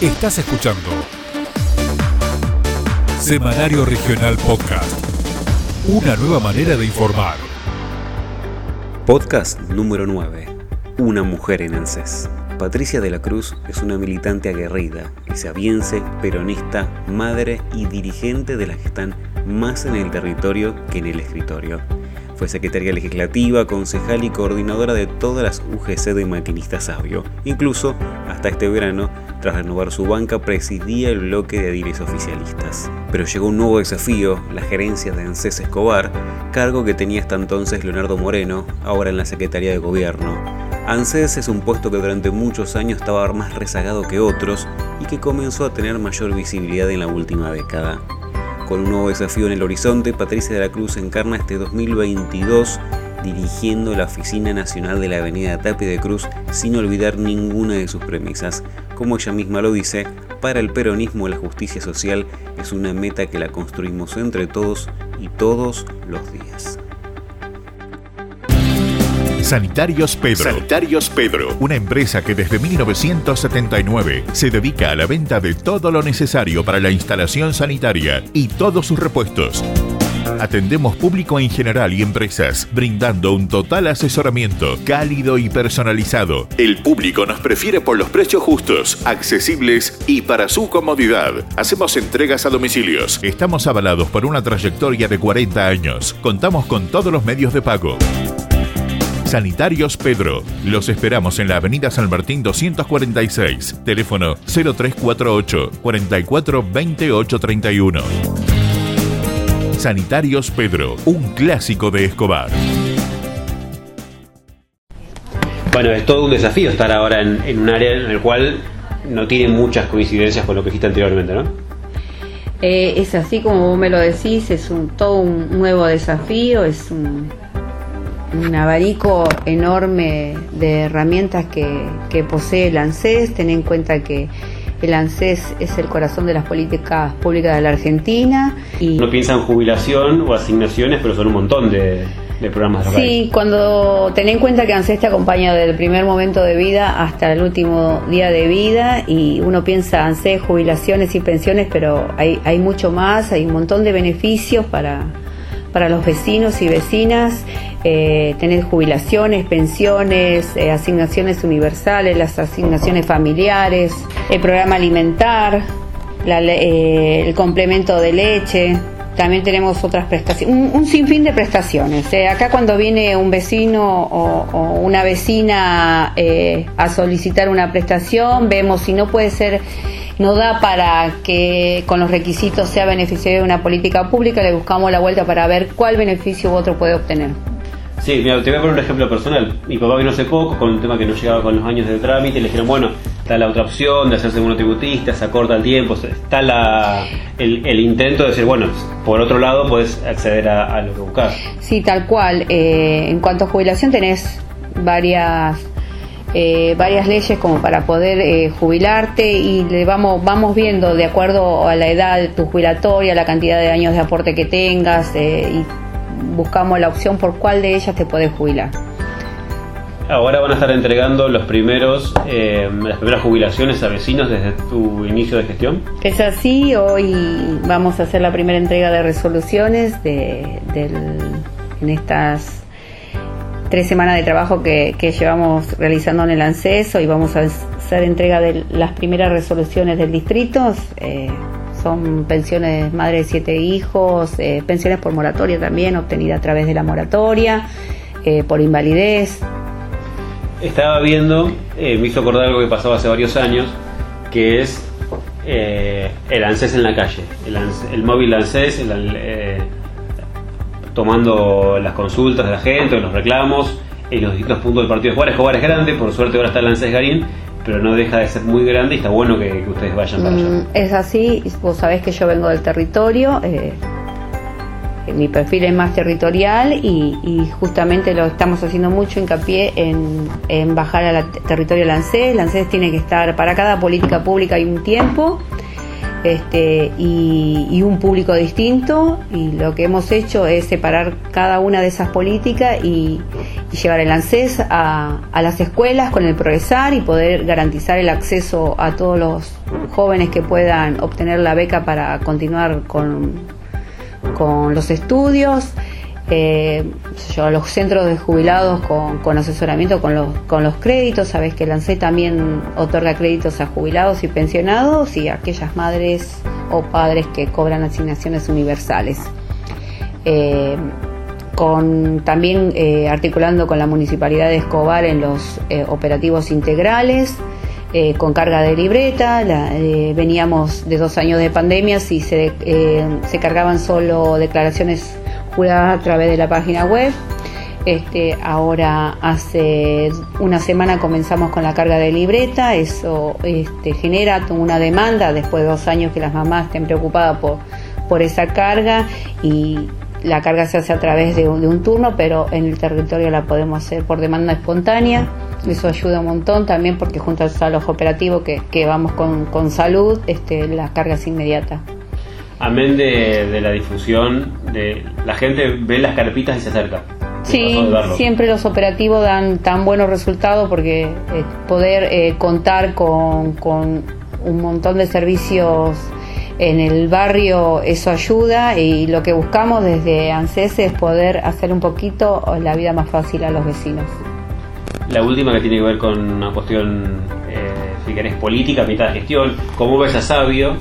Estás escuchando Semanario Regional Podcast. Una nueva manera de informar. Podcast número 9. Una mujer en ANSES. Patricia de la Cruz es una militante aguerrida, isabiense, peronista, madre y dirigente de las que están más en el territorio que en el escritorio. Fue secretaria legislativa, concejal y coordinadora de todas las UGC de Maquinista Sabio. Incluso, hasta este verano, tras renovar su banca, presidía el bloque de ediles oficialistas. Pero llegó un nuevo desafío, la gerencia de ANSES Escobar, cargo que tenía hasta entonces Leonardo Moreno, ahora en la Secretaría de Gobierno. ANSES es un puesto que durante muchos años estaba más rezagado que otros y que comenzó a tener mayor visibilidad en la última década. Con un nuevo desafío en el horizonte, Patricia de la Cruz encarna este 2022 dirigiendo la Oficina Nacional de la Avenida Tapia de Cruz sin olvidar ninguna de sus premisas. Como ella misma lo dice, para el peronismo la justicia social es una meta que la construimos entre todos y todos los días. Sanitarios Pedro. Sanitarios Pedro, una empresa que desde 1979 se dedica a la venta de todo lo necesario para la instalación sanitaria y todos sus repuestos. Atendemos público en general y empresas, brindando un total asesoramiento cálido y personalizado. El público nos prefiere por los precios justos, accesibles y para su comodidad. Hacemos entregas a domicilios. Estamos avalados por una trayectoria de 40 años. Contamos con todos los medios de pago. Sanitarios Pedro. Los esperamos en la Avenida San Martín 246. Teléfono 0348 44 28 31. Sanitarios Pedro, un clásico de Escobar. Bueno, es todo un desafío estar ahora en, un área en el cual no tiene muchas coincidencias con lo que dijiste anteriormente, ¿no? Eh, es así como vos me lo decís, es un, todo un nuevo desafío, es un, un abanico enorme de herramientas que, posee el ANSES. Ten en cuenta que el ANSES es el corazón de las políticas públicas de la Argentina. Y no piensa en jubilación o asignaciones, pero son un montón de, programas de Sí, cuando ten en cuenta que ANSES te acompaña desde el primer momento de vida hasta el último día de vida y uno piensa ANSES, jubilaciones y pensiones, pero hay, hay mucho más, hay un montón de beneficios para, para los vecinos y vecinas, eh, tener jubilaciones, pensiones, eh, asignaciones universales, las asignaciones familiares, el programa alimentar, eh, el complemento de leche. También tenemos otras prestaciones, un, sinfín de prestaciones. acá cuando viene un vecino o, una vecina a solicitar una prestación, vemos si no puede ser no da para que con los requisitos sea beneficiario de una política pública, le buscamos la vuelta para ver cuál beneficio otro puede obtener. Sí, mira, te voy a poner un ejemplo personal. Mi papá vino hace poco con un tema que no llegaba con los años de trámite y le dijeron, bueno, está la otra opción de hacerse monotributista, se acorta el tiempo, está la, el, intento de decir, bueno, por otro lado puedes acceder a, lo que buscas. Sí, tal cual. Eh, en cuanto a jubilación tenés varias eh, varias leyes como para poder eh, jubilarte y le vamos, vamos viendo de acuerdo a la edad tu jubilatoria, la cantidad de años de aporte que tengas eh, y buscamos la opción por cuál de ellas te puedes jubilar. Ahora van a estar entregando los primeros, las primeras jubilaciones a vecinos desde tu inicio de gestión. Es así, hoy vamos a hacer la primera entrega de resoluciones de, en estas tres semanas de trabajo que, llevamos realizando en el ANSESO y vamos a hacer entrega de las primeras resoluciones del distrito. Eh, son pensiones madre de siete hijos, eh, pensiones por moratoria también, obtenida a través de la moratoria, eh, por invalidez. Estaba viendo, me hizo acordar algo que pasaba hace varios años, que es el ANSES en la calle, el, el móvil ANSES, el, tomando las consultas de la gente, los reclamos en los distintos puntos del partido de Juárez. Juárez grande, por suerte ahora está el Lancés Garín, pero no deja de ser muy grande y está bueno que, ustedes vayan para allá. Mm, es así, vos sabés que yo vengo del territorio. Eh, mi perfil es más territorial y, justamente lo estamos haciendo mucho hincapié en, bajar al territorio Lancés. Lancés tiene que estar, para cada política pública hay un tiempo este, y, un público distinto y lo que hemos hecho es separar cada una de esas políticas y, y llevar el ANSES a, a, las escuelas con el progresar y poder garantizar el acceso a todos los jóvenes que puedan obtener la beca para continuar con, con los estudios. Eh, los centros de jubilados con, con, asesoramiento con los, con los créditos, sabes que el ANSES también otorga créditos a jubilados y pensionados y a aquellas madres o padres que cobran asignaciones universales. Eh, también eh, articulando con la Municipalidad de Escobar en los eh, operativos integrales, con carga de libreta. veníamos de dos años de pandemias y se, se cargaban solo declaraciones juradas a través de la página web. Este, ahora hace una semana comenzamos con la carga de libreta, eso este, genera una demanda después de dos años que las mamás estén preocupadas por, por esa carga y la carga se hace a través de un, turno, pero en el territorio la podemos hacer por demanda espontánea. Eso ayuda un montón también porque junto a los operativos que, que vamos con, con, salud, este, la carga es inmediata. Amén de, de, la difusión, de la gente ve las carpitas y se acerca. Sí, siempre los operativos dan tan buenos resultados porque eh, poder eh, contar con, con un montón de servicios en el barrio eso ayuda y lo que buscamos desde ANSES es poder hacer un poquito la vida más fácil a los vecinos. La última que tiene que ver con una cuestión, eh, si querés, política, mitad de gestión, ¿cómo ves a Sabio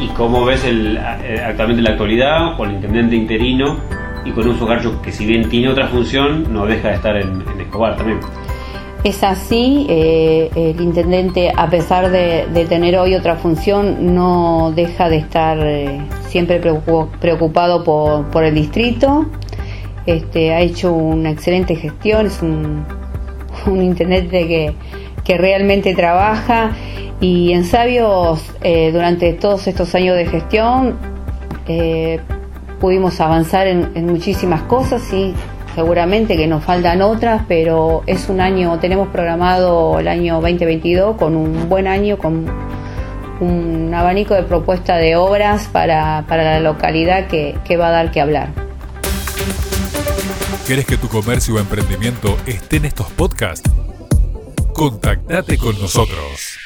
y cómo ves el, eh, actualmente la actualidad con el intendente interino y con un Socarcho que si bien tiene otra función, no deja de estar en Escobar también? Es así, eh, el intendente, a pesar de, tener hoy otra función, no deja de estar eh, siempre preocupado por, el distrito. Este, ha hecho una excelente gestión, es un, intendente que, realmente trabaja y en Sabios, eh, durante todos estos años de gestión, pudimos avanzar en muchísimas cosas y seguramente que nos faltan otras, pero es un año, tenemos programado el año 2022 con un buen año, con un abanico de propuesta de obras para, la localidad que, que va a dar que hablar. ¿Quieres que tu comercio o emprendimiento esté en estos podcasts? Contactate con nosotros.